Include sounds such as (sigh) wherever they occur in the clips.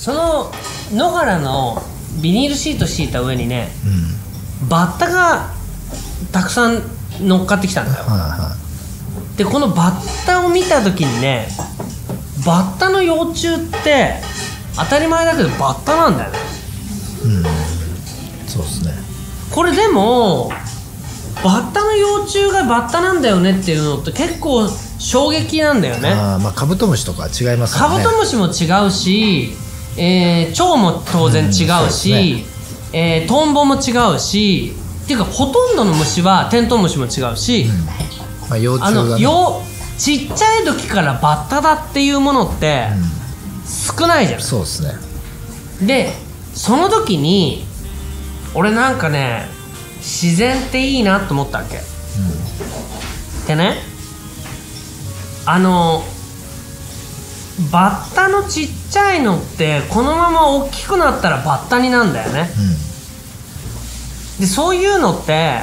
その野原のビニールシート敷いた上にねうん。バッタがたくさん乗っかってきたんだよ。はいはでこのバッタを見た時にねバッタの幼虫って当たり前だけどバッタなんだよね。いうん。そうですね。これでもバッタの幼虫がバッタなんだよねっていうのって結構衝撃なんだよね。あーまあカブトムシとかは違いますよね。カブトムシも違うし、えー、蝶も当然違ううんそうですし、えートンボも違うしっていうかほとんどの虫はテントウムシも違うし、まあ幼あの虫がね。よちっちゃい時からバッタだっていうものって少ないじゃん、そうですね。でその時に俺なんかね自然っていいなと思ったわけ、でねあのバッタのちっちゃいのってこのまま大きくなったらバッタになんだよね。うでそういうのって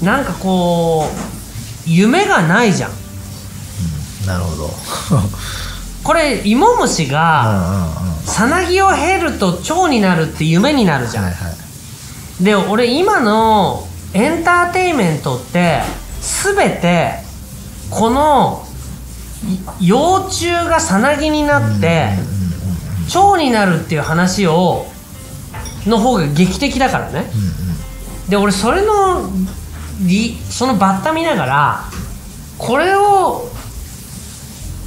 なんかこう夢がないじゃん。ん。なるほど。(laughs) これイモムシうんうんがうん。さなぎを経ると蝶になるって夢になるじゃん、はいはい。で俺今のエンターテインメントって全てこのい幼虫がさなぎになって蝶になるっていう話をの方が劇的だからね。で俺それのりそのバッタ見ながらこれを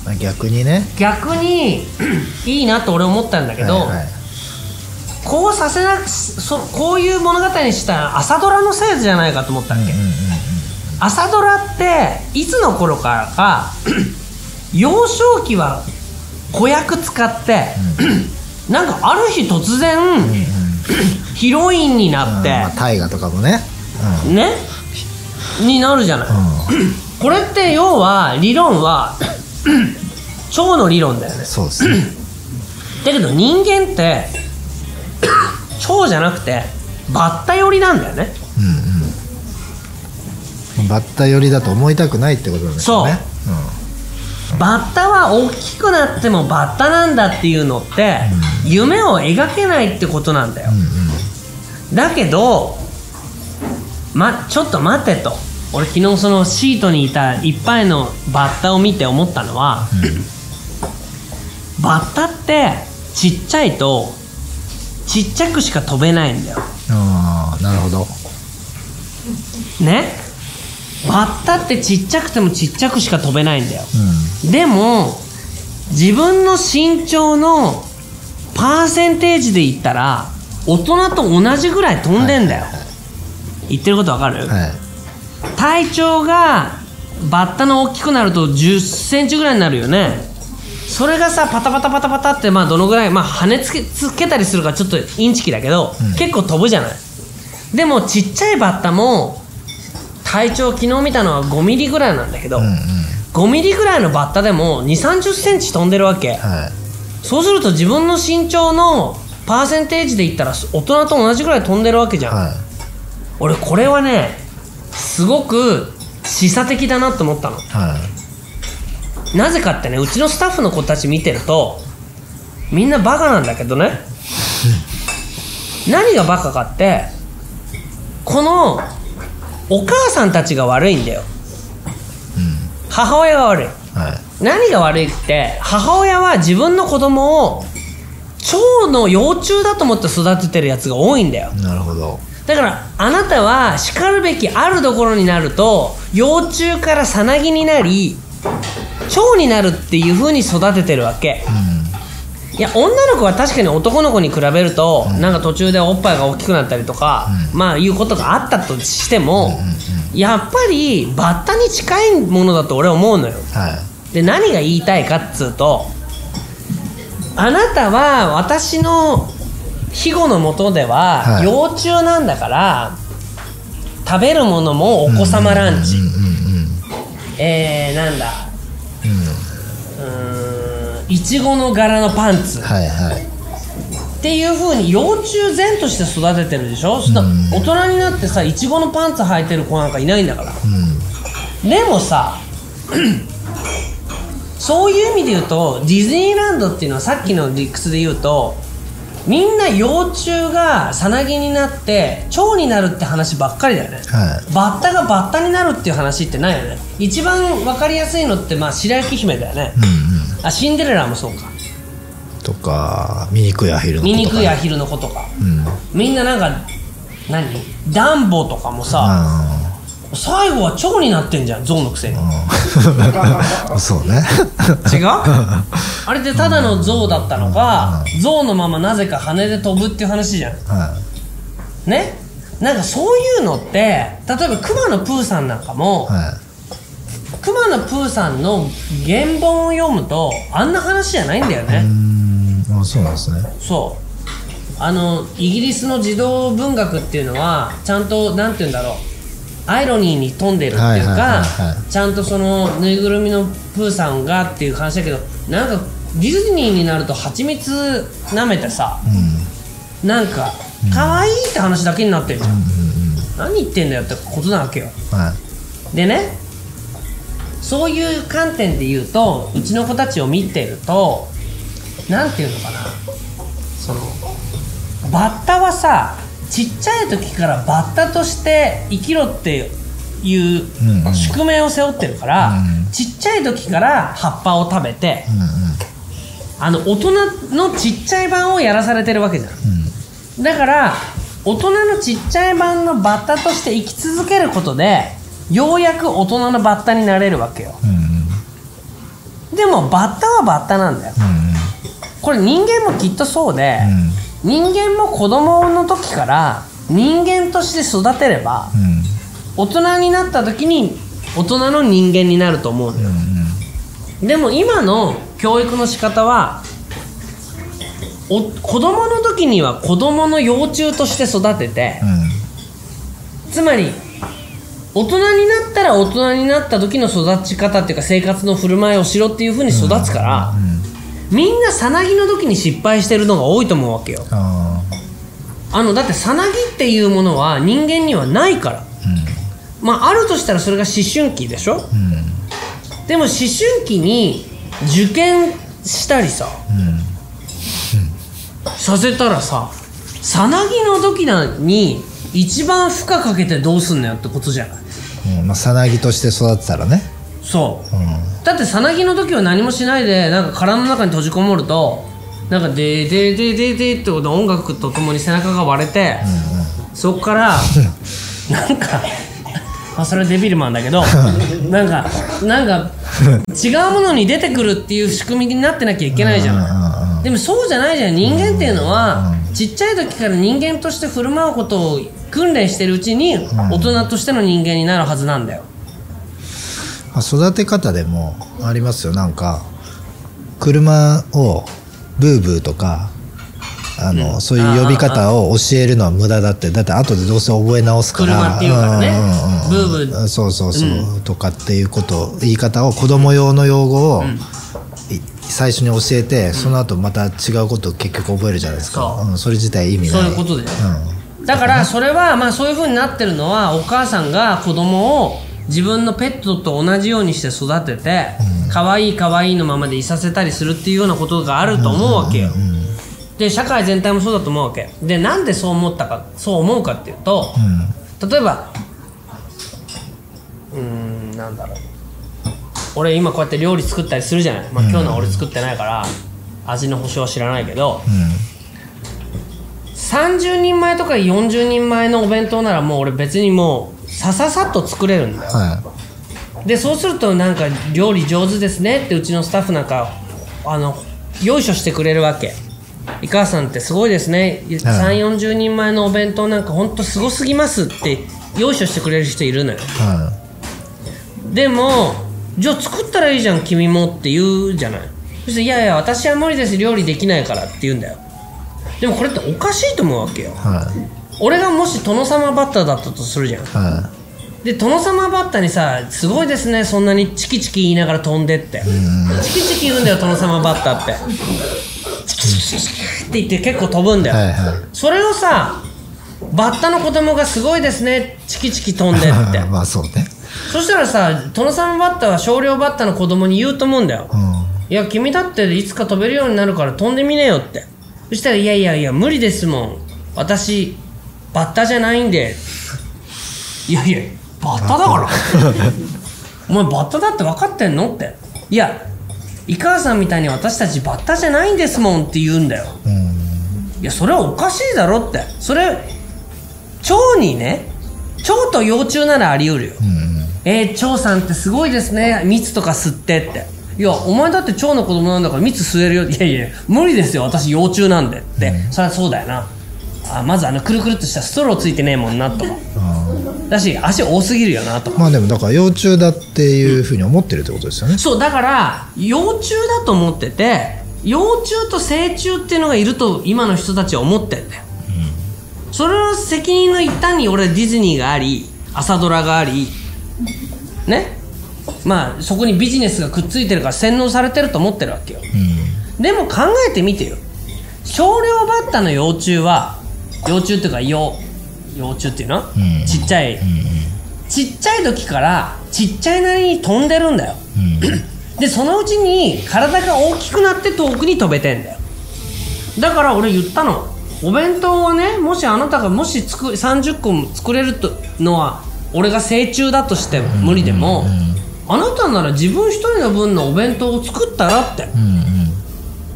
まあ逆にね。逆に (clears throat) いいなと俺思ったんだけど、はいはい。こうさせなくそこういう物語にしたら朝ドラのせいじゃないかと思ったっけ、朝ドラっていつの頃からか幼少期は子役使って、なんかある日突然、ヒロインになって、うんまあ大河とかもね。ね？になるじゃない、うん。これって要は理論は蝶の理論だよね。そうですね。だけど人間って蝶じゃなくてバッタ寄りなんだよね。うんうん。バッタ寄りだと思いたくないってことなんですよねバッタは大きくなってもバッタなんだっていうのって夢を描けないってことなんだよ。うんうん。だけどまちょっと待てと。俺昨日そのシートにいたいっぱいのバッタを見て思ったのは、バッタってちっちゃいとちっちゃくしか飛べないんだよ。ああなるほど。ね？バッタってちっちゃくてもちっちゃくしか飛べないんだよ。うでも自分の身長のパーセンテージで言ったら大人と同じぐらい飛んでんだよ、言ってることわかる、んはい。体長がバッタの大きくなると1 0ンチぐらいになるよね。それがさパタパタパタパタってまあどのぐらいまあ跳ねつけつけたりするからちょっとインチキだけど、結構飛ぶじゃない。でもちっちゃいバッタも体長昨日見たのは5ミリぐらいなんだけど、うんうん。5ミリぐらいのバッタでも2 3 0センチ飛んでるわけ。はい。そうすると自分の身長のパーセンテージで言ったら大人と同じぐらい飛んでるわけじゃん、はい。俺これはねすごく示唆的だなと思ったの。はい。なぜかってねうちのスタッフの子たち見てるとみんなバカなんだけどね。(laughs) 何がバカかってこのお母さんたちが悪いんだよ。母親が悪い。はい。何が悪いって母親は自分の子供を蝶の幼虫だと思って育ててるやつが多いんだよ。なるほど。だからあなたはしかるべきあるところになると幼虫からさなぎになり蝶になるっていう風に育ててるわけいや女の子は確かに男の子に比べると、なんか途中でおっぱいが大きくなったりとか、まあいうことがあったとしても、やっぱりバッタに近いものだと俺は思うのよ。はい。で何が言いたいかっつうとあなたは私の庇護のもとでははい。幼虫なんだから食べるものもお子様ランチ、うんうん。えー、なんだ？いちごの柄のパンツ。はいはい。っていう風に幼虫前として育ててるでしょ、そしたら大人になってさいちごのパンツ履いてる子なんかいないんだから。うん。でもさ (clears throat) そういう意味で言うとディズニーランドっていうのはさっきの理屈で言うとみんな幼虫がさなぎになって蝶になるって話ばっかりだよね。はい。バッタがバッタになるっていう話ってないよね。一番分かりやすいのってまあ白雪姫だよね、うんうん。あシンデレラもそうか。とか醜いアヒルの子とか醜いアヒルの子とか。うん。みんななんか何？ダンボとかもさあ最後は蝶になってんじゃん象のくせに。あそうね。違う？あれってただの象だったのか象のままなぜか羽で飛ぶっていう話じゃん。はね？なんかそういうのって例えば熊野プーさんなんかも熊野プーさんの原本を読むとあんな話じゃないんだよね、ん。あそうなんですね。そう。あのイギリスの児童文学っていうのはちゃんとなんて言うんだろうアイロニーに富んでるっていうかはちゃんとそのぬいぐるみのプーさんがっていう話だけどなんかディズニーになると蜂蜜舐めてさうん。なんか可愛いって話だけになってるじゃん、うんうん何言ってんだよってことなわけよ。うんはい。でねそういう観点で言うとうちの子たちを見てるとなんていうのかな。そのバッタはさちっちゃい時からバッタとして生きろっていううんうん。宿命を背負ってるから、うんちっちゃい時から葉っぱを食べてうんうんあの大人のちっちゃい版をやらされてるわけじゃん。うん。だから大人のちっちゃい版のバッタとして生き続けることでようやく大人のバッタになれるわけよ。うんでもバッタはバッタなんだよ。うん。これ人間もきっとそうで、うん人間も子供の時から人間として育てればうん。大人になった時に大人の人間になると思うのよ。うんでも今の教育の仕方はお子供の時には子供の幼虫として育ててうん。つまり大人になったら大人になった時の育ち方っていうか生活の振る舞いをしろっていう風に育つから、うんみんなさなぎの時に失敗してるのが多いと思うわけよ。ああのだってさなぎっていうものは人間にはないから。ーまああるとしたらそれが思春期でしょ？うん。うんでも思春期に受験したりさうん。させたらささなぎの時なに一番負荷かけてどうすんのよってことじゃない？うん。まあさなぎとして育てたらねそう。うんだってさなぎの時は何もしないでなんか殻の中に閉じこもるとなんか「でーでーでーでーでー」ってこと音楽とともに背中が割れて、そっからなんか、まあ、それはデビルマンだけどなんかなんか違うものに出てくるっていう仕組みになってなきゃいけないじゃんうん。でもそうじゃないじゃん。人間っていうのはちっちゃい時から人間として振る舞うことを訓練してるうちに大人としての人間になるはずなんだよ。まあ育て方でもありますよ。なんか車をブーブーとかあの、そういう呼び方を教えるのは無駄だって。だって後でどうせ覚え直すから。車っていうからね。んうんうんブーブー。そうそうそう、とかっていうこと言い方を子供用の用語を、い最初に教えて、その後また違うことを結局覚えるじゃないですか。そう。うん、それ自体意味ない。そういうことだよ。うん。だからそれはまあそういう風になってるのはお母さんが子供を自分のペットと同じようにして育てて可愛い可愛いのままでいさせたりするっていうようなことがあると思うわけよ。で社会全体もそうだと思うわけでなんでそう思ったかそう思うかっていうとうん。例えばうーんなんだろう。俺今こうやって料理作ったりするじゃない、まあ、今日のは俺作ってないから味の保証は知らないけど30人前とか40人前のお弁当ならもう俺別にもうさささっと作れるんだよ。はでそうするとなんか料理上手ですねってうちのスタッフなんかあのよいしょしてくれるわけ井川さんってすごいですね。3 4 0人前のお弁当なんかほんとすごすぎますってよいしょしてくれる人いるのよ。い。はでもじゃあ作ったらいいじゃん君もって言うじゃない。そしていやいや私は無理です。料理できないからって言うんだよ。でもこれっておかしいと思うわけよ。い。は俺がもし殿様バッターだったとするじゃん。で殿様バッターにさ「すごいですねそんなにチキチキ言いながら飛んで」って。チキチキ言うんだよ殿様バッターって。チキチキチキって言って結構飛ぶんだよ、はいはい。それをさバッタの子供が「すごいですねチキチキ飛んで」って。(laughs) まあそうね。そしたらさ殿様バッターは少量バッターの子供に言うと思うんだよ。うん。いや君だっていつか飛べるようになるから飛んでみねよって。そしたら「いやいやいや無理ですもん。私バッタじゃないんで」いやいやバッタだから。(laughs) お前バッタだって分かってんのって。いや井川さんみたいに私たちバッタじゃないんですもんって言うんだよ。うん。いやそれはおかしいだろって。それ蝶にね蝶と幼虫ならあり得るよ、うんえー、蝶さんってすごいですね。蜜とか吸ってって。いやお前だって蝶の子供なんだから蜜吸えるよ。いやいや無理ですよ。私幼虫なんでって、そりゃそうだよなあまずあのくるくるっとしたストローついてねえもんなと。だし足多すぎるよなと。まあでもだから幼虫だっていうふうに思ってるってことですよね、そうだから幼虫だと思ってて幼虫と成虫っていうのがいると今の人たちは思ってんだよ、それの責任の一端に俺はディズニーがあり朝ドラがありね？まあそこにビジネスがくっついてるから洗脳されてると思ってるわけよ。でも考えてみてよ。少量バッタの幼虫は幼虫っていうか幼幼虫っていうの、ん。ちっちゃい、ちっちゃい時からちっちゃいなりに飛んでるんだよ。(clears throat) でそのうちに体が大きくなって遠くに飛べてんだよ。だから俺言ったの。お弁当はねもしあなたがもし作30個も作れるとのは俺が成虫だとして無理でも、あなたなら自分一人の分のお弁当を作ったらって、うんうん。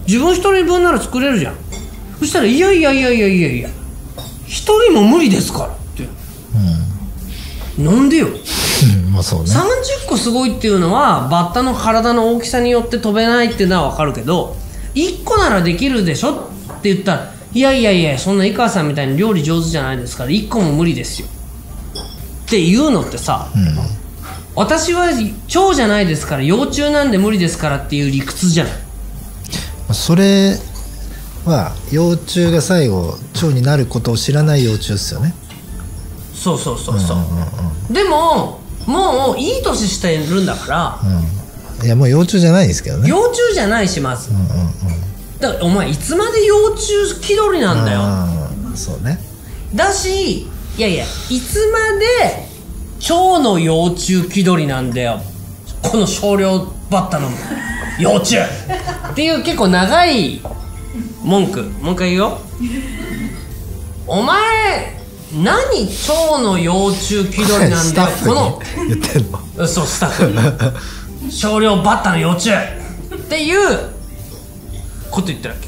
自分一人分なら作れるじゃん。そしたら「いやいやいやいやいやいや一人も無理ですから」って。なんでよ。うんまあそうね。30個すごいっていうのはバッタの体の大きさによって飛べないっていうのは分かるけど1個ならできるでしょって言ったら「いやいやいやそんな井川さんみたいに料理上手じゃないですから1個も無理ですよ」っていうのってさ、私は蝶じゃないですから幼虫なんで無理ですからっていう理屈じゃない。それは幼虫が最後蝶になることを知らない幼虫ですよね。そうそうそうそう,、でももういい年してるんだから、うん。いやもう幼虫じゃないですけどね。幼虫じゃないしまず、うんうんうんだからお前いつまで幼虫気取りなんだよ。そうね。だしいやいやいつまで蝶の幼虫気取りなんだよ。この少量バッタの幼虫。っていう結構長い文句もう一回言うよ。お前何蝶の幼虫気取りなんスだよこのに言ってんの？そうスタッフに。少量バッタの幼虫。っていうこと言ってるわけ。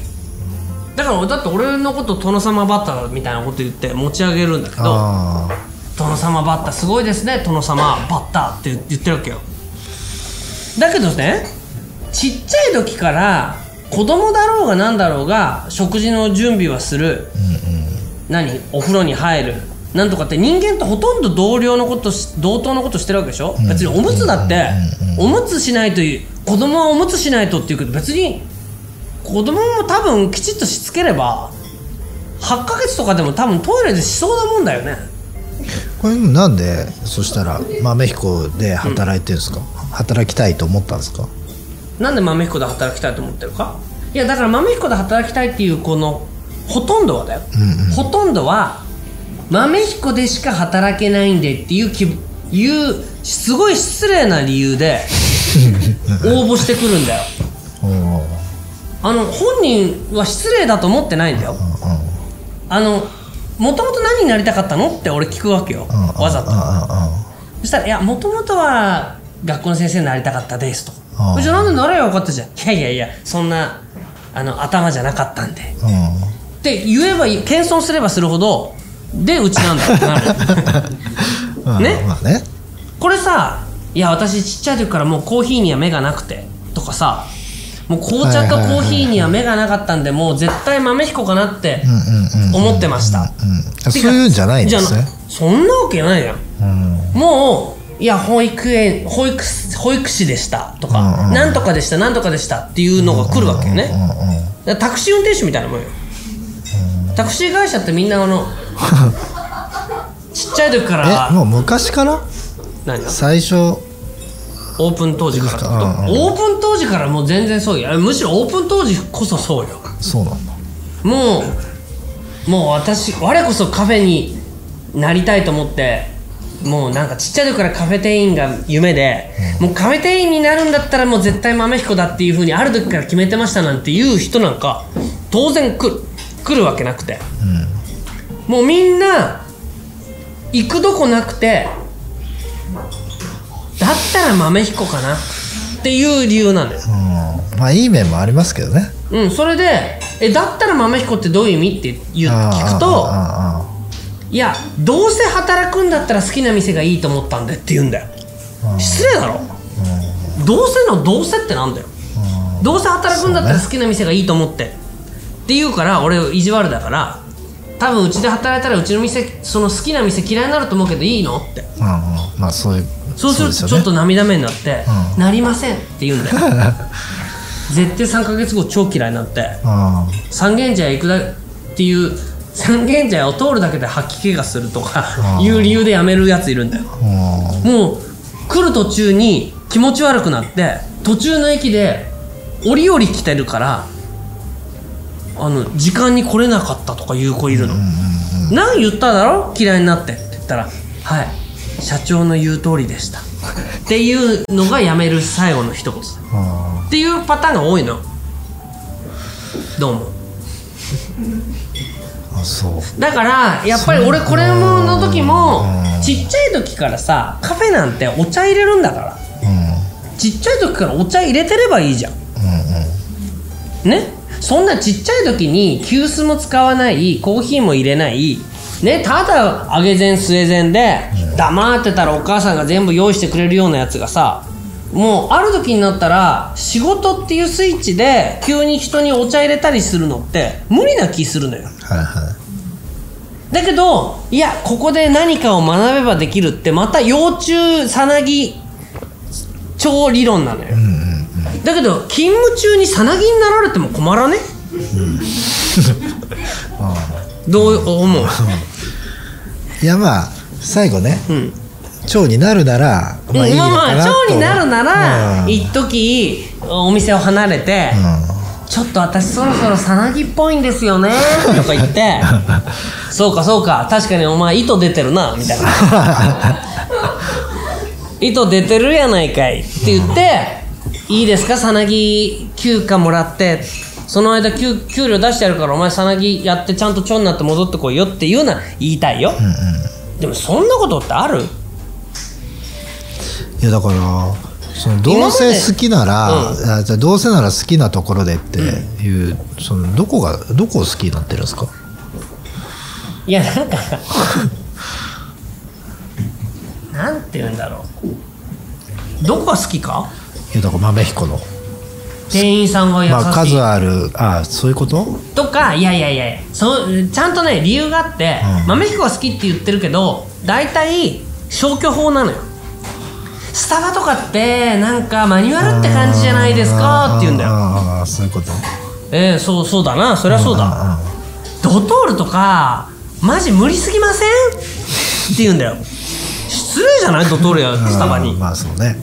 だからだって俺のこと殿様バッタみたいなこと言って持ち上げるんだけどあ。殿様バッタすごいですね。殿様バッタって言ってるわけよ。だけどねちっちゃい時から子供だろうが何だろうが食事の準備はする、何？お風呂に入る。なんとかって人間とほとんど同僚のことし同等のことしてるわけでしょ、別におむつだって、おむつしないという子供はおむつしないとっていうけど別に子供も多分きちっとしつければ8ヶ月とかでも多分トイレでしそうなもんだよね。ーこれなんでそしたら豆彦で働いてるんですか、働きたいと思ったんですか？なんで豆彦で働きたいと思ってるか？いやだから豆彦で働きたいっていうこのほとんどはだよ、ほとんどは豆彦でしか働けないんでっていうきいうすごい失礼な理由で (laughs) 応募してくるんだよ。(laughs) あの本人は失礼だと思ってないんだよ。あのもともと何になりたかったの？って俺聞くわけよ。うんうんわざとうんうん。うんそしたら「いやもともとは学校の先生になりたかったです」と。ああ。じゃあなんでなればよかったじゃん。いやいやいやそんなあの頭じゃなかったんで。って言えば謙遜すればするほどでうちなんだってなる。うんねまあね。これさ「いや私ちっちゃい時からもうコーヒーには目がなくて」とかさもう紅茶とコーヒーには目がなかったんでもう絶対豆彦かなって思ってました。うんそういうんじゃないんですね。じゃあそんなわけないじゃん。うん。もういや保育園保育保育士でしたとか、うんうんなんとかでしたなんとかでしたっていうのが来るわけよね、タクシー運転手みたいなもんよ、タクシー会社ってみんなあの (laughs) ちっちゃい時から。えもう昔から？何が？最初。オープン当時からうんうん。オープン当時からもう全然そうよ。むしろオープン当時こそそうよ。そうなんだ。もうもう私我こそカフェになりたいと思ってもうなんかちっちゃい時からカフェ店員が夢で、もうカフェ店員になるんだったらもう絶対豆彦だっていうふうにある時から決めてましたなんていう人なんか当然来る。来るわけなくて。もうみんな行くどこなくてだったら豆彦かなっていう理由なんだよ。うん。まあいい面もありますけどね。うんそれでえだったら豆彦ってどういう意味って言う聞くとあーあいやどうせ働くんだったら好きな店がいいと思ったんでって言うんだよ。失礼だろ。どうせのどうせってなんだよ。どうせ働くんだったら好きな店がいいと思ってって言うから俺意地悪だから多分うちで働いたらうちの店その好きな店嫌いになると思うけどいいのって。ーうんうん。まあそういうそうするとちょっと涙目になって「うん。なりません」って言うんだよ。(laughs) 絶対3ヶ月後超嫌いになってあ三軒茶屋行くだっていう三軒茶屋を通るだけで吐き気がするとかうん。いう理由で辞めるやついるんだよ。もう来る途中に気持ち悪くなって途中の駅で折々来てるからあの時間に来れなかったとかいう子いるの、何言っただろ？嫌いになってって言ったら「はい社長の言う通りでした」っていうのが辞める最後の一言。っていうパターンが多いの。どうもだからやっぱり俺これもの時もうん。ちっちゃい時からさカフェなんてお茶入れるんだから。うん。ちっちゃい時からお茶入れてればいいじゃん。うんうん。ね？そんなちっちゃい時に急須も使わないコーヒーも入れないね？ただ揚げ膳据え膳で黙ってたらお母さんが全部用意してくれるようなやつがさもうある時になったら仕事っていうスイッチで急に人にお茶入れたりするのって無理な気するのよはいはだけどいやここで何かを学べばできるってまた幼虫さなぎ超理論なのよ、いうんうんうんだけど勤務中にさなぎになられても困らね、あどう思う？ー (laughs) いやまあ最後ね。うん。蝶になるならまあいいのまあまあかなと蝶になるならうん。一時お店を離れて、ちょっと私そろそろさなぎっぽいんですよね。(laughs) とか言って。(laughs) そうかそうか。確かにお前糸出てるな。みたいな。(laughs) 糸出てるやないかいって言っていいですか？さなぎ休暇もらって。その間給給料出してやるからお前さなぎやってちゃんと蝶になって戻ってこいよっていうのは言いたいよ、うんうん。でもそんなことってある？いやだからそのどうせ好きなら、今あじゃあどうせなら好きなところでっていう、そのどこがどこを好きになってるんですか？いやなんか (laughs) なんて言うんだろう。どこが好きか？いやだから豆彦の。店員さんが優しい、まあ数あるあそういうこと？とかいやいやいやそうちゃんとね理由があって、うん。豆彦が好きって言ってるけど大体消去法なのよスタバとかってなんかマニュアルって感じじゃないですかって言うんだよ。ああそういうこと。えー、そうそうだな。そりゃそうだ、ドトールとかマジ無理すぎません？って言うんだよ。失礼じゃない？ドトールやスタバに。うんまあそうね。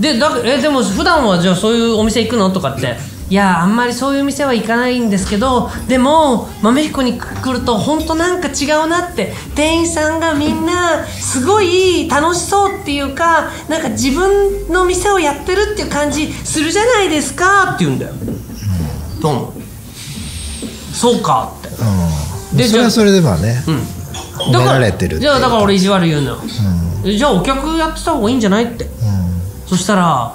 でだえでも普段はじゃあそういうお店行くの？とかっていやあんまりそういう店は行かないんですけどでも豆彦に来ると本当なんか違うなって店員さんがみんなすごい楽しそうっていうかなんか自分の店をやってるっていう感じするじゃないですかって言うんだよ、どうもそうかって。うん。でそれはそれでまあね、うん。褒められてるってじゃあだから俺意地悪言うのよ、うえじゃあお客やってた方がいいんじゃないって。うん。そしたら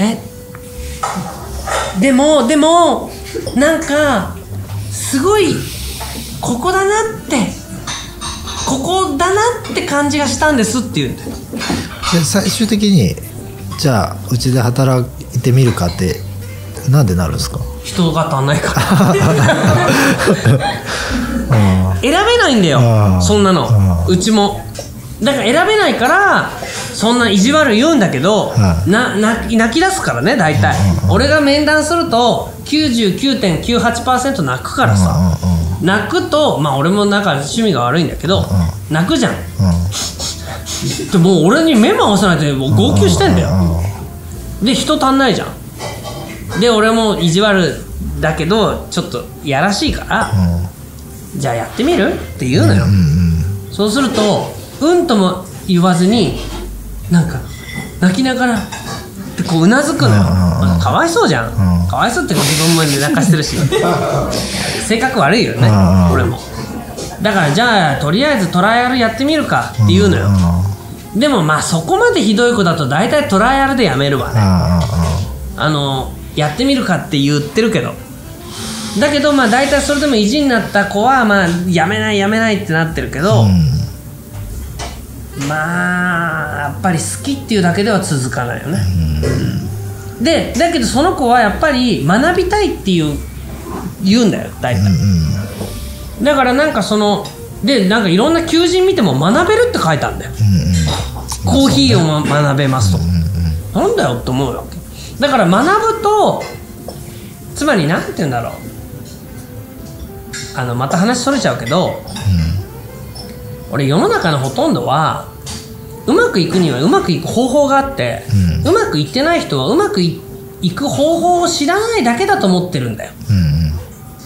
えでもでもなんかすごいここだなってここだなって感じがしたんですって言うんだよで最終的にじゃあうちで働いてみるかってなんでなるんですか？人が足んないから。(laughs) 選べないんだよ。そんなの。うちも。だから選べないからそんな意地悪言うんだけどはい。なな泣き出すからね大体。俺が面談すると99.98%泣くからさ。うんうんうん泣くとまあ俺もなんか趣味が悪いんだけど泣くじゃん。うん。でもう俺に目も合わせないでもう号泣してんだよ。で人足んないじゃん。で俺も意地悪だけどちょっとやらしいからじゃあやってみる？って言うのよ、うんうん。そうするとうんとも言わずになんか泣きながらってこううなずくのよ、うんうんうん。まあかわいそうじゃん、うん。かわいそうって自分も泣かしてるし。(laughs) 性格悪いよね、うんうん俺も。だからじゃあとりあえずトライアルやってみるかって言うのよ、でもまあそこまでひどい子だと大体トライアルでやめるわね。あのやってみるかって言ってるけど。だけどまあ大体それでも意地になった子はまあやめないやめないってなってるけど、まあやっぱり好きっていうだけでは続かないよね、でだけどその子はやっぱり学びたいっていう言うんだよ大体、だからなんかそのでなんかいろんな求人見ても学べるって書いてあるんだよ、コーヒーを、ま、学べますと、なんだよって思うわけ。だから学ぶとつまりなんて言うんだろう。あのまた話それちゃうけど、俺世の中のほとんどはうまくいくにはうまくいく方法があって、うまくいってない人はうまくいいく方法を知らないだけだと思ってるんだよ。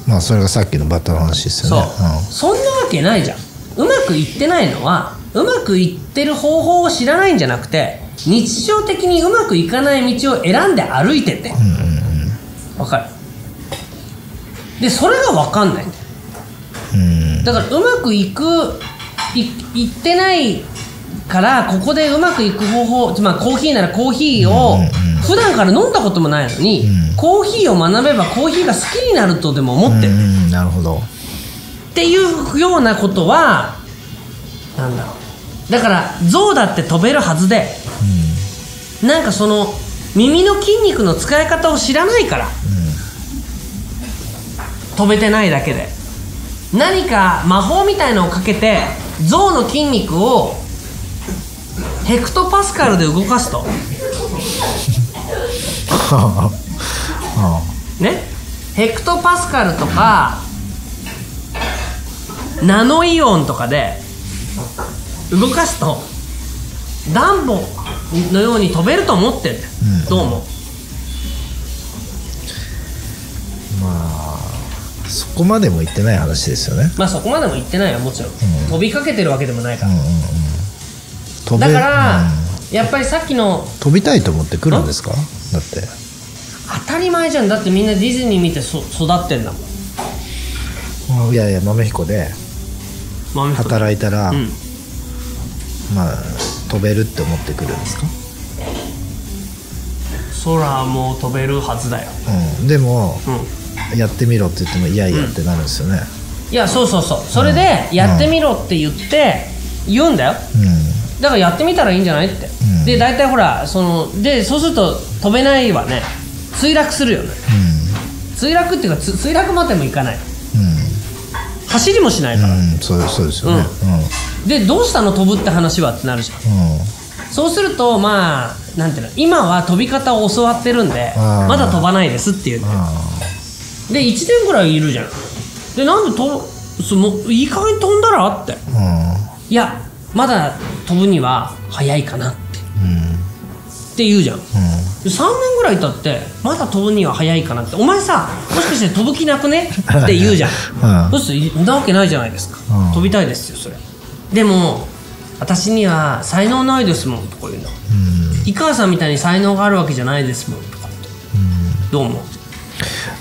まあそれがさっきのバッタの話ですそう。よね、そんなわけないじゃん。うまくいってないのはうまくいってる方法を知らないんじゃなくて日常的にうまくいかない道を選んで歩いててわかる？でそれが分かんないんだよ。うん。だからうまくいくいいってないからここでうまくいく方法つまりコーヒーならコーヒーを普段から飲んだこともないのに、コーヒーを学べばコーヒーが好きになるとでも思ってる、うんうんなるほど。っていうようなことはなんだろう。だから象だって飛べるはずで、なんかその耳の筋肉の使い方を知らないから、飛べてないだけで。何か魔法みたいのをかけて象の筋肉をヘクトパスカルで動かすと。ね？ヘクトパスカルとかナノイオンとかで動かすとダンボのように飛べると思ってんだよ、どうもそこまでも言ってない話ですよね。まあそこまでも言ってないよもちろん、飛びかけてるわけでもないから、飛べだから、うん。やっぱりさっきの飛びたいと思って来るんですか？だって。当たり前じゃん。だってみんなディズニー見てそ育ってんだもん。いやいや豆彦で豆彦働いたら、うん。まあ飛べるって思ってくるんですか、空もう飛べるはずだよ。うん、でもうんやってみろって言ってもいやいやってなるんですよね。いやそうそうそう。それでやってみろって言って言うんだよ。うん。だからやってみたらいいんじゃないって、うん。で大体ほらそのでそうすると飛べないはね。墜落するよね。墜落っていうかつ墜落までもいかない。走りもしないから、うん、うん、そうそうですよね。でどうしたの？飛ぶって話はってなるじゃん。うん、うんそうするとまあなんていうの今は飛び方を教わってるんでまだ飛ばないですっていうあで1年ぐらいいるじゃん。でなんで飛ぶそのいい加減飛んだらって。あいやまだ飛ぶには早いかなって。って言うじゃん。で3年ぐらい経ってまだ飛ぶには早いかなって。お前さもしかして飛ぶ気なくね？って言うじゃん。(laughs) うん。どうしてなわけないじゃないですか、うん。飛びたいですよそれ。でも私には才能ないですもんとか言うの。うん。井川さんみたいに才能があるわけじゃないですもんとか。ってどう思う？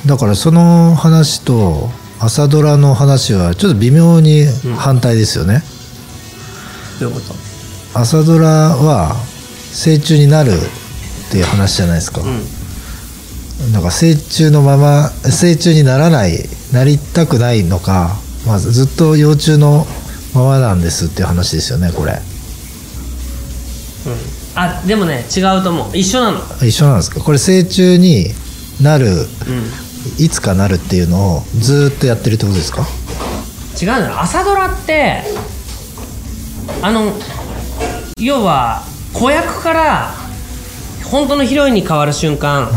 だからその話と朝ドラの話はちょっと微妙に反対ですよね、どういうこと？朝ドラは成虫になるっていう話じゃないですか、うん。なんか成虫のまま成虫にならないなりたくないのか、まあ、ずっと幼虫のままなんですっていう話ですよねこれ。うん。あでもね違うと思う。一緒なの。一緒なんですか？これ成虫になるうんいつかなるっていうのをずっとやってるってことですか？違うのよ朝ドラってあの要は子役から本当のヒロインに変わる瞬間。う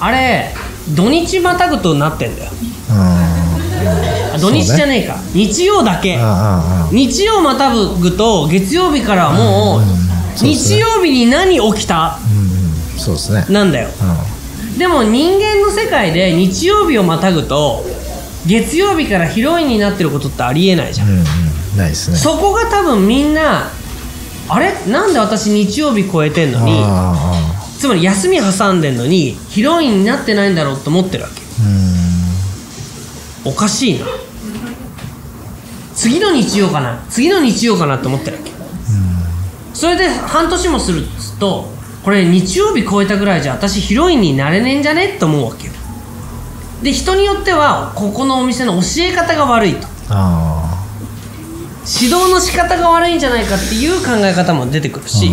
あれ土日またぐとなってんだよ。んうん。あ土日じゃねえか、日曜だけ。日曜またぐと月曜日からはもう,、日曜日に何起きた？そうですね。なんだよ。うでも人間の世界で日曜日をまたぐと月曜日からヒロインになってることってありえないじゃん、んうんうん。ないですね。そこが多分みんなあれ？なんで私日曜日超えてんのにあつまり休み挟んでんのにヒロインになってないんだろうと思ってるわけ。おかしいな。次の日曜かな？次の日曜かなと思ってるわけ。それで半年もするとこれ日曜日超えたぐらいじゃ私ヒロインになれねえんじゃねって思うわけよ。で人によってはここのお店の教え方が悪いと。あ指導の仕方が悪いんじゃないかっていう考え方も出てくるし。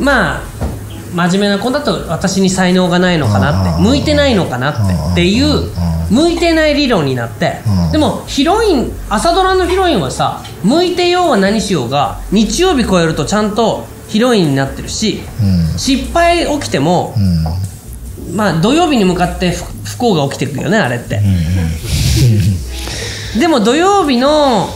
まあ真面目な子だと私に才能がないのかなって向いてないのかなってっていう向いてない理論になって。でもヒロイン朝ドラのヒロインはさ向いてようは何しようが日曜日超えるとちゃんとヒロインになってるしうん。失敗起きてもうん。まあ土曜日に向かって不不幸が起きてくるよねあれって。でも土曜日の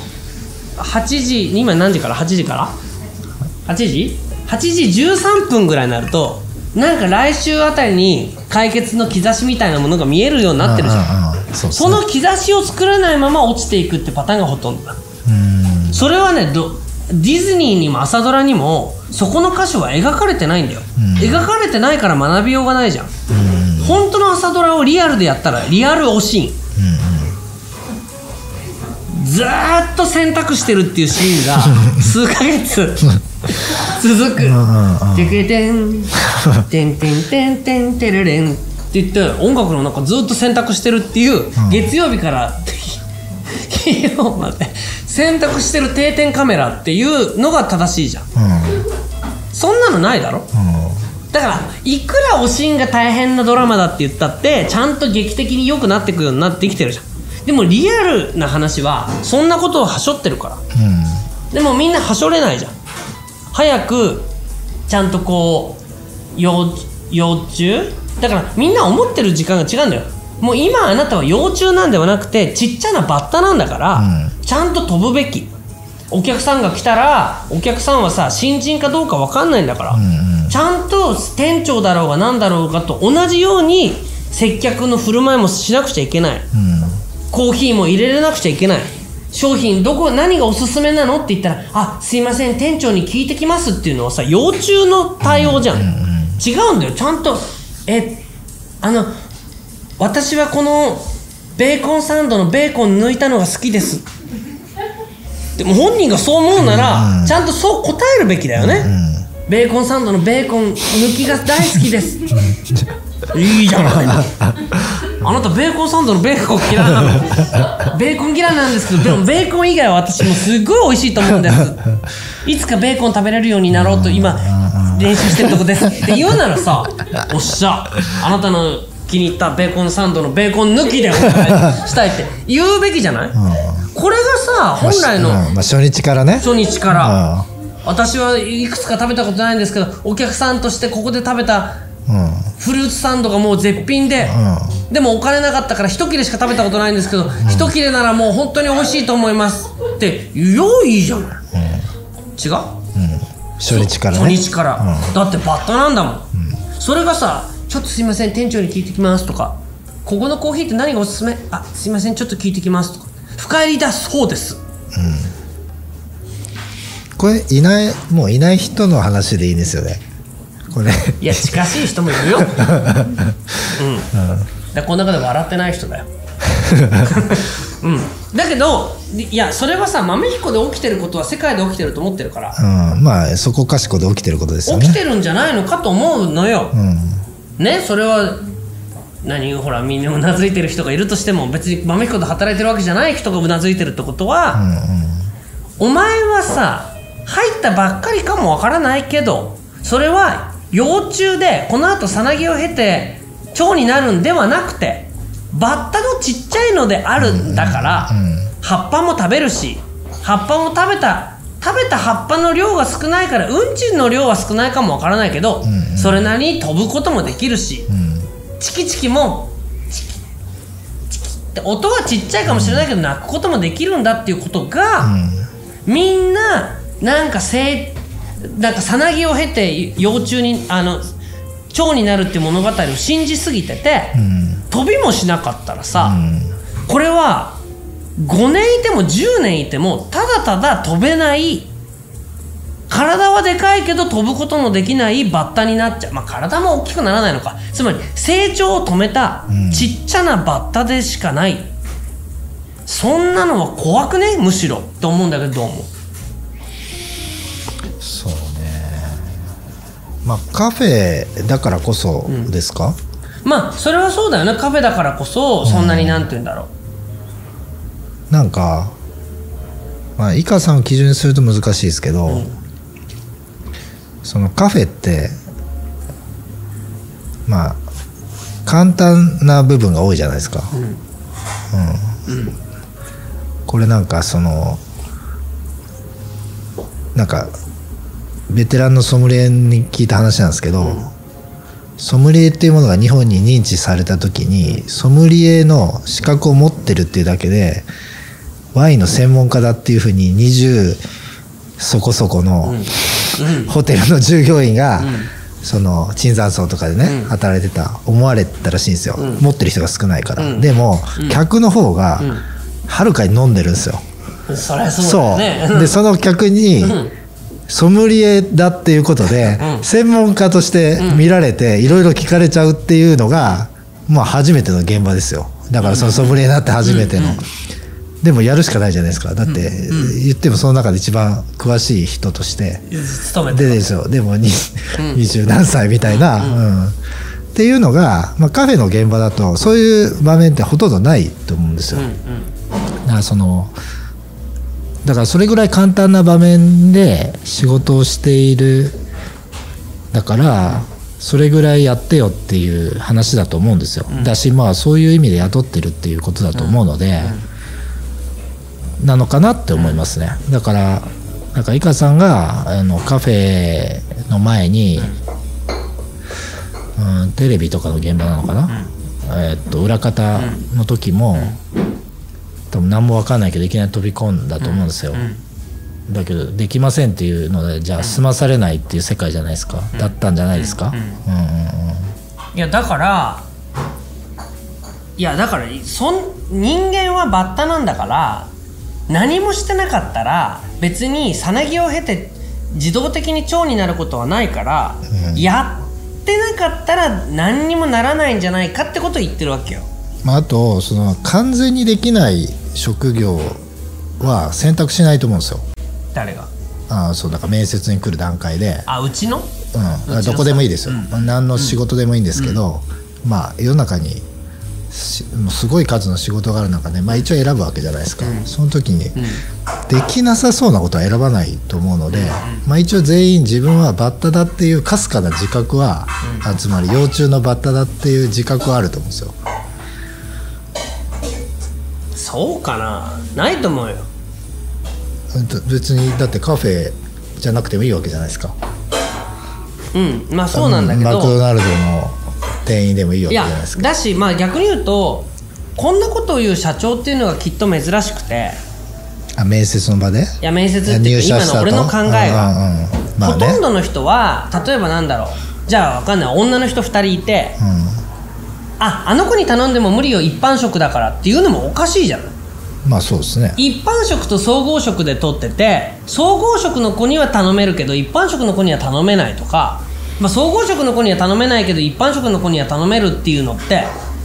8時今何時から？8時から？8時 ?8 時13分ぐらいになるとなんか来週あたりに解決の兆しみたいなものが見えるようになってるじゃん。ああその兆しを作らないまま落ちていくってパターンがほとんどだ。うん。それはねどディズニーにも朝ドラにもそこの箇所は描かれてないんだよ、うん。描かれてないから学びようがないじゃん。本当の朝ドラをリアルでやったらリアルおシーンずーっと選択してるっていうシーンが (laughs) 数ヶ月。続く。んうんうん「てけてん。てんてんてんてんてれれん」って言って音楽の中ずっと選択してるっていう月曜日から金曜まで選択してる定点カメラっていうのが正しいじゃん。うん。うんそんなのないだろ？だからいくらおしんが大変なドラマだって言ったってちゃんと劇的に良くなってくようになってきてるじゃん。でもリアルな話はそんなことをはしょってるから。うん。でもみんなはしょれないじゃん。早くちゃんとこう幼幼虫だからみんな思ってる時間が違うんだよもう今あなたは幼虫なんではなくてちっちゃなバッタなんだから、うん。ちゃんと飛ぶべき。お客さんが来たらお客さんはさ新人かどうか分かんないんだから、うんうん。ちゃんと店長だろうが何だろうがと同じように接客の振る舞いもしなくちゃいけない。うん。コーヒーも入れれなくちゃいけない。商品どこ何がおすすめなのって言ったら「あすいません店長に聞いてきます」っていうのはさ幼虫の対応じゃん、違うんだよ。ちゃんとえあの私はこのベーコンサンドのベーコン抜いたのが好きです。でも本人がそう思うなら、ちゃんとそう答えるべきだよね、ベーコンサンドのベーコン抜きが大好きです。いいじゃない。(laughs) あなたベーコンサンドのベーコン嫌いなの？ベーコン嫌いなんですけどでもベーコン以外は私もすごい美味しいと思うんです。いつかベーコン食べれるようになろうと今練習してるとこです。って言うならさおっしゃ。あなたの気に入ったベーコンサンドのベーコン抜きでお願いしたいって言うべきじゃない、これがさ本来のまあまあ初日からね。初日から。う私はいくつか食べたことないんですけどお客さんとしてここで食べたうん。フルーツサンドがもう絶品で、でもお金なかったから一切れしか食べたことないんですけど、一切れならもう本当に美味しいと思いますって言おういいじゃない、違う？初日からね。初日から、だってバッタなんだもん、それがさ「ちょっとすいません店長に聞いてきます」とか「ここのコーヒーって何がおすすめ？あすいませんちょっと聞いてきます」とか。深入りだそうです。これいないもういない人の話でいいんですよね。これ。いや近しい人もいるよ。(laughs) うん、だからこの中で笑ってない人だよ。(laughs) うん。だけどいやそれはさ豆彦で起きてることは世界で起きてると思ってるから。うん。まあそこかしこで起きてることですよね。起きてるんじゃないのかと思うのよ、うんねそれは何ほらみんなうなずいてる人がいるとしても別に豆彦で働いてるわけじゃない人がうなずいてるってことは、お前はさ入ったばっかりかもわからないけどそれは幼虫でこのあとさなぎを経て蝶になるんではなくてバッタのちっちゃいのであるんだから、葉っぱも食べるし葉っぱも食べた食べた葉っぱの量が少ないからうんちの量は少ないかもわからないけど、それなりに飛ぶこともできるし、チキチキもチキチキって音はちっちゃいかもしれないけど鳴くこともできるんだっていうことが、みんななんかせいなんかさなぎを経て幼虫にあの蝶になるっていう物語を信じすぎてて、飛びもしなかったらさ、これは5年いても10年いてもただただ飛べない。体はでかいけど飛ぶことのできないバッタになっちゃう。まあ体も大きくならないのか。つまり成長を止めたうん。ちっちゃなバッタでしかない、そんなのは怖くね？むしろと思うんだけどどう思う？そうね。まあカフェだからこそですか、まあそれはそうだよね。カフェだからこそそんなになんて言うんだろう、なんかまあイカさんを基準にすると難しいですけど、うん。そのカフェってまあ簡単な部分が多いじゃないですか、うん。これなんかそのなんかベテランのソムリエに聞いた話なんですけど、ソムリエっていうものが日本に認知された時にソムリエの資格を持ってるっていうだけでワインの専門家だっていうふうに20そこそこのホテルの従業員が、その椿山荘とかでね、うん。働いてた思われたらしいんですよ、うん。持ってる人が少ないから、うん。でも、うん。客の方がうん。はるかに飲んでるんですよ、そりゃそうでその客に、うん。ソムリエだっていうことで、うん。専門家として見られていろいろ聞かれちゃうっていうのが、まあ初めての現場ですよ。だからそのソムリエになって初めての、でもやるしかないじゃないですか。だって、言ってもその中で一番詳しい人として。勤めてるでですよ。でもにうん。二十何歳みたいな、うん。っていうのが、まあ、カフェの現場だとそういう場面ってほとんどないと思うんですよ、だからそのだからそれぐらい簡単な場面で仕事をしているだからそれぐらいやってよっていう話だと思うんですよ、だしまあそういう意味で雇ってるっていうことだと思うので、なのかなって思いますね。だからなんか井川さんがあのカフェの前に、うん、テレビとかの現場なのかな、えーっと裏方の時も、多分何も分かんないけどいきなり飛び込んだと思うんですよ、だけどできませんっていうのでじゃあ済まされないっていう世界じゃないですか、だったんじゃないですか、うんうんうん。いやだからいやだからそん人間はバッタなんだから何もしてなかったら別にさなぎを経て自動的に腸になることはないから、うん。やってなかったら何にもならないんじゃないかってことを言ってるわけよ。まあ、あとその完全にできない職業は選択しないと思うんですよ。誰が？ああそうだから面接に来る段階で、あうちの？うん、うちのどこでもいいですよ、う何の仕事でもいいんですけど、まあ世の中にすごい数の仕事がある中で、まあ、一応選ぶわけじゃないですか、うん。その時に、うん。できなさそうなことは選ばないと思うので、まあ、一応全員自分はバッタだっていうかすかな自覚は、あつまり幼虫のバッタだっていう自覚はあると思うんですよ。そうかな。ないと思うよ。うんと別にだってカフェじゃなくてもいいわけじゃないですか。うん。まあそうなんだけど、マクドナルドの店員でもいいわいやだしまあ逆に言うとこんなことを言う社長っていうのがきっと珍しくて。あ面接の場で？いや面接って入いう今の俺の考えが、うんうんうん。まあほねとんどの人は例えばなんだろう。じゃあわかんない。女の人2人いて。ああの子に頼んでも無理よ一般職だからっていうのもおかしいじゃないうん、まあそうですね。一般職と総合職で取ってて総合職の子には頼めるけど一般職の子には頼めないとか、まあ、総合職の子には頼めないけど一般職の子には頼めるっていうのって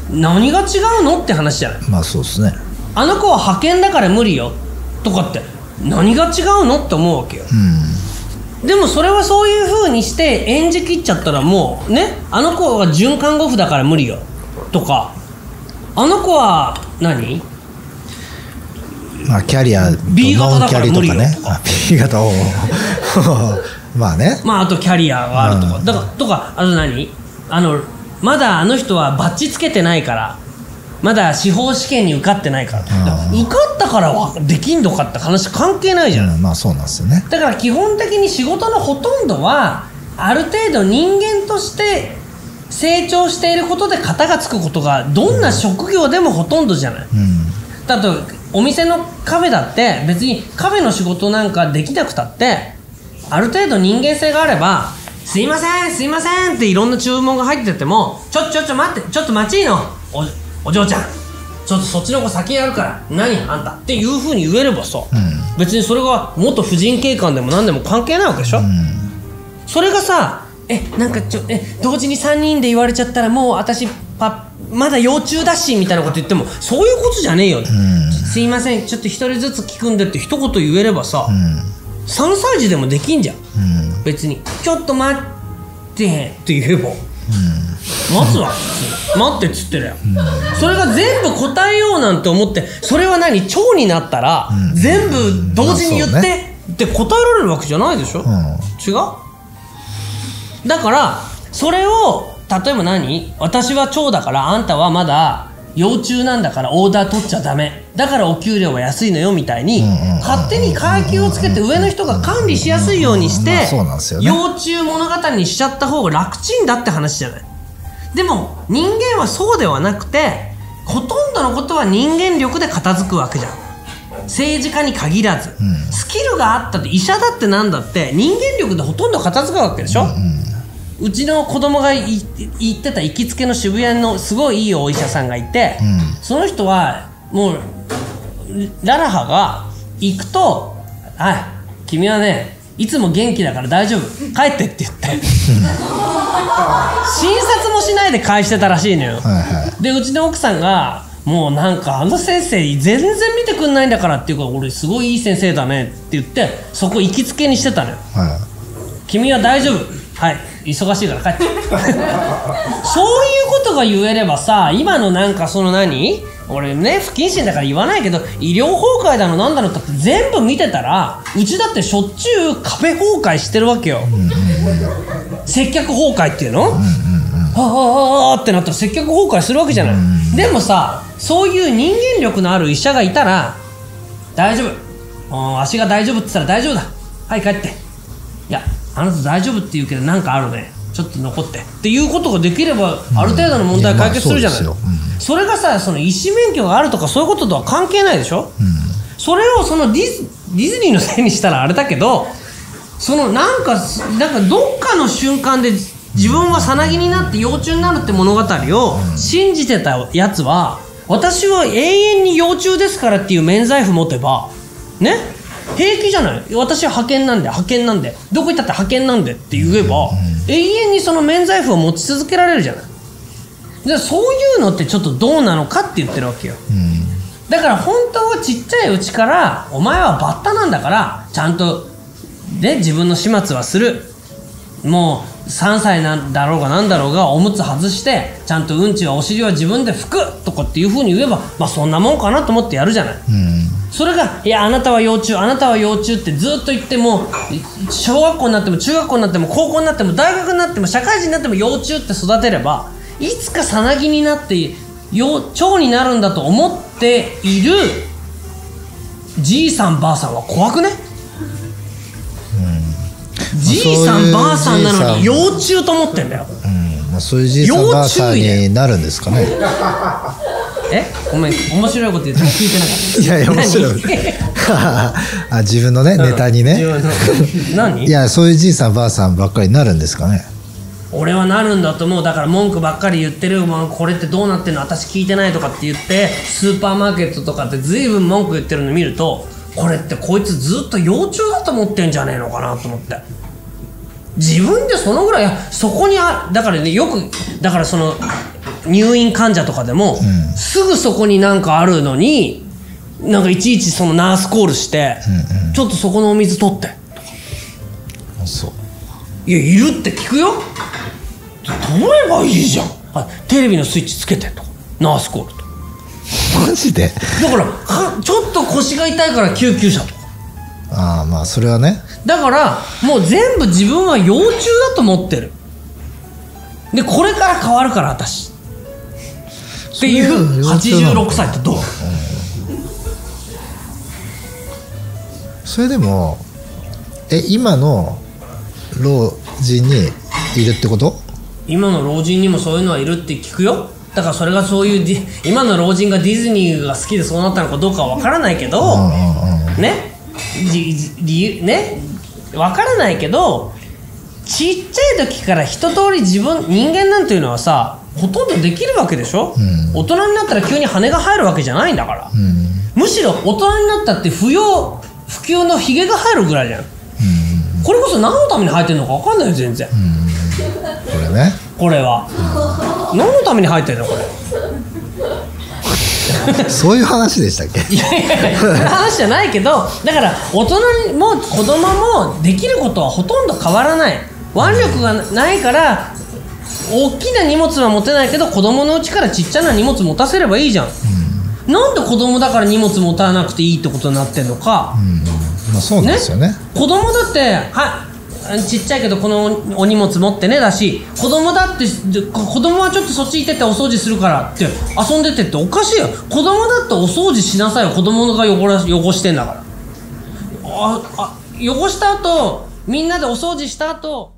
何が違うのって話じゃない？まあそうですね。あの子は派遣だから無理よ。とかって何が違うのって思うわけよ。うん。でもそれはそういう風にして演じきっちゃったらもうねあの子は準看護婦だから無理よ。とかあの子は何？まあキャリアと B 型だノンキャリとから無理よかね。あ B 型。をまあね。まああとキャリアがあるとか、うん。だからとかあと何？あのまだあの人はバッジつけてないからまだ司法試験に受かってないから,、受かったからはできんのかって話関係ないじゃん、うんまあそうなんですよね。だから基本的に仕事のほとんどはある程度人間として成長していることで型がつくことがどんな職業でもほとんどじゃない、うん。だとお店のカフェだって別にカフェの仕事なんかできなくたってある程度人間性があれば「すいませんすいません」っていろんな注文が入ってても「ちょちょちょ待ってちょっと待ちいのおお嬢ちゃん。ちょっとそっちの子先やるから何あんた。っていうふうに言えればさ、ん。別にそれが元婦人警官でも何でも関係ないわけでしょ、それがさえなんかちょえ同時に3人で言われちゃったらもう私パまだ幼虫だしみたいなこと言ってもそういうことじゃねえよ、すいませんちょっと一人ずつ聞くんでって一言言えればさ、3歳児でもできんじゃん、別に。ちょっと待ってって言えば、待つわ。待ってっつってるよ、それが全部答えようなんて思ってそれは何？腸になったら、全部同時に言って、ね。って答えられるわけじゃないでしょ、ん。違う？だからそれを例えば何？私は腸だからあんたはまだ幼虫なんだからオーダー取っちゃダメ。だからお給料は安いのよみたいに勝手に階級をつけて上の人が管理しやすいようにしてまあそうなんですよね。幼虫物語にしちゃった方が楽ちんだって話じゃない。でも人間はそうではなくてほとんどのことは人間力で片付くわけじゃん。政治家に限らず、スキルがあったって医者だってなんだって人間力でほとんど片付くわけでしょ、うちの子供がい行ってた行きつけの渋谷のすごいいいお医者さんがいて、その人はもうララハが行くと「はい君はねいつも元気だから大丈夫。帰って」って言って。診察もしないで返してたらしいのよ、はいはでうちの奥さんがもうなんかあの先生全然見てくんないんだからっていうから俺すごいいい先生だねって言ってそこ行きつけにしてたのよ。は君は大丈夫。はい忙しいから帰って。そういうことが言えればさ今のなんかその何？俺ね不謹慎だから言わないけど医療崩壊だのなんだのって全部見てたらうちだってしょっちゅうカフェ崩壊してるわけよ、接客崩壊っていうの、はあはあってなったら接客崩壊するわけじゃない、でもさそういう人間力のある医者がいたら大丈夫。うん足が大丈夫って言ったら大丈夫だ。はい帰って。いやあなた大丈夫って言うけどなんかあるね。ちょっと残って。っていうことができればある程度の問題は解決するじゃない、いやまあそうですよ。それがさその医師免許があるとかそういうこととは関係ないでしょ、それをそのディズディズニーのせいにしたらあれだけどそのなんかなんかどっかの瞬間で自分はさなぎになって幼虫になるって物語を信じてたやつは私は永遠に幼虫ですからっていう免罪符持てばね平気じゃない？私は派遣なんで派遣なんで。どこ行ったって派遣なんでって言えば永遠にその免罪符を持ち続けられるじゃない。でそういうのってちょっとどうなのかって言ってるわけよ。だから本当はちっちゃいうちからお前はバッタなんだからちゃんとね自分の始末はする。もう3歳なんだろうがなんだろうがおむつ外してちゃんとうんちはお尻は自分で拭くとかっていうふうに言えばまあそんなもんかなと思ってやるじゃない。うんそれが「いやあなたは幼虫あなたは幼虫」ってずっと言っても小学校になっても中学校になっても高校になっても大学になっても社会人になっても幼虫って育てればいつかさなぎになって幼腸になるんだと思っているじいさんばあさんは怖くね、じいさんばあさんなのに幼虫と思ってんだよ。うん。まあ、そういうじいさんばあさんになるんですかね (laughs) え？ごめん。面白いこと言って聞いてなかった。いやいや面白い。何？(laughs) あ自分のねネタにね。自分の。何？いやそういうじいさんばあさんばっかりになるんですかね。俺はなるんだと思う。だから文句ばっかり言ってる、まあ、これってどうなってんの？私聞いてないとかって言ってスーパーマーケットとかって随分文句言ってるの見るとこれってこいつずっと幼虫だと思ってんじゃねえのかなと思って。自分でそのぐらいいやそこにあだからねよくだからその入院患者とかでも、んすぐそこになんかあるのになんかいちいちそのナースコールして、うんちょっとそこのお水取って。そう。いやいるって聞くよ。取ればいいじゃん。あテレビのスイッチつけてと。かナースコールと。マジで？だからはちょっと腰が痛いから救急車とか。ああまあそれはね。だからもう全部自分は幼虫だと思ってる。でこれから変わるから私っていうそれは幼虫なの86歳ってどう？それでもえ今の老人にいるってこと？今の老人にもそういうのはいるって聞くよ。だからそれがそういうディ今の老人がディズニーが好きでそうなったのかどうかは分からないけど、ね？理由ね？分からないけどちっちゃい時から一通り自分人間なんていうのはさほとんどできるわけでしょ、うん。大人になったら急に羽が生えるわけじゃないんだから、うんむしろ大人になったって不要不急のひげが生えるぐらいじゃん。これこそ何のために生えてるのか分かんないよ全然、これね。これは、何のために生えてるのこれ？そういう話でしたっけ？いやいやいや話じゃないけどだから大人にも子供もできることはほとんど変わらない。腕力がないから大きな荷物は持てないけど子供のうちからちっちゃな荷物持たせればいいじゃん、なんで子供だから荷物持たなくていいってことになってんのか、うん。まあそうですよね。子供だってはい。ちっちゃいけどこのお荷物持ってねだし子供だってで子供はちょっとそっち行ってってお掃除するからって遊んでてっておかしいよ。子供だってお掃除しなさいよ。子供が汚ら汚してんだから。ああ汚した後みんなでお掃除した後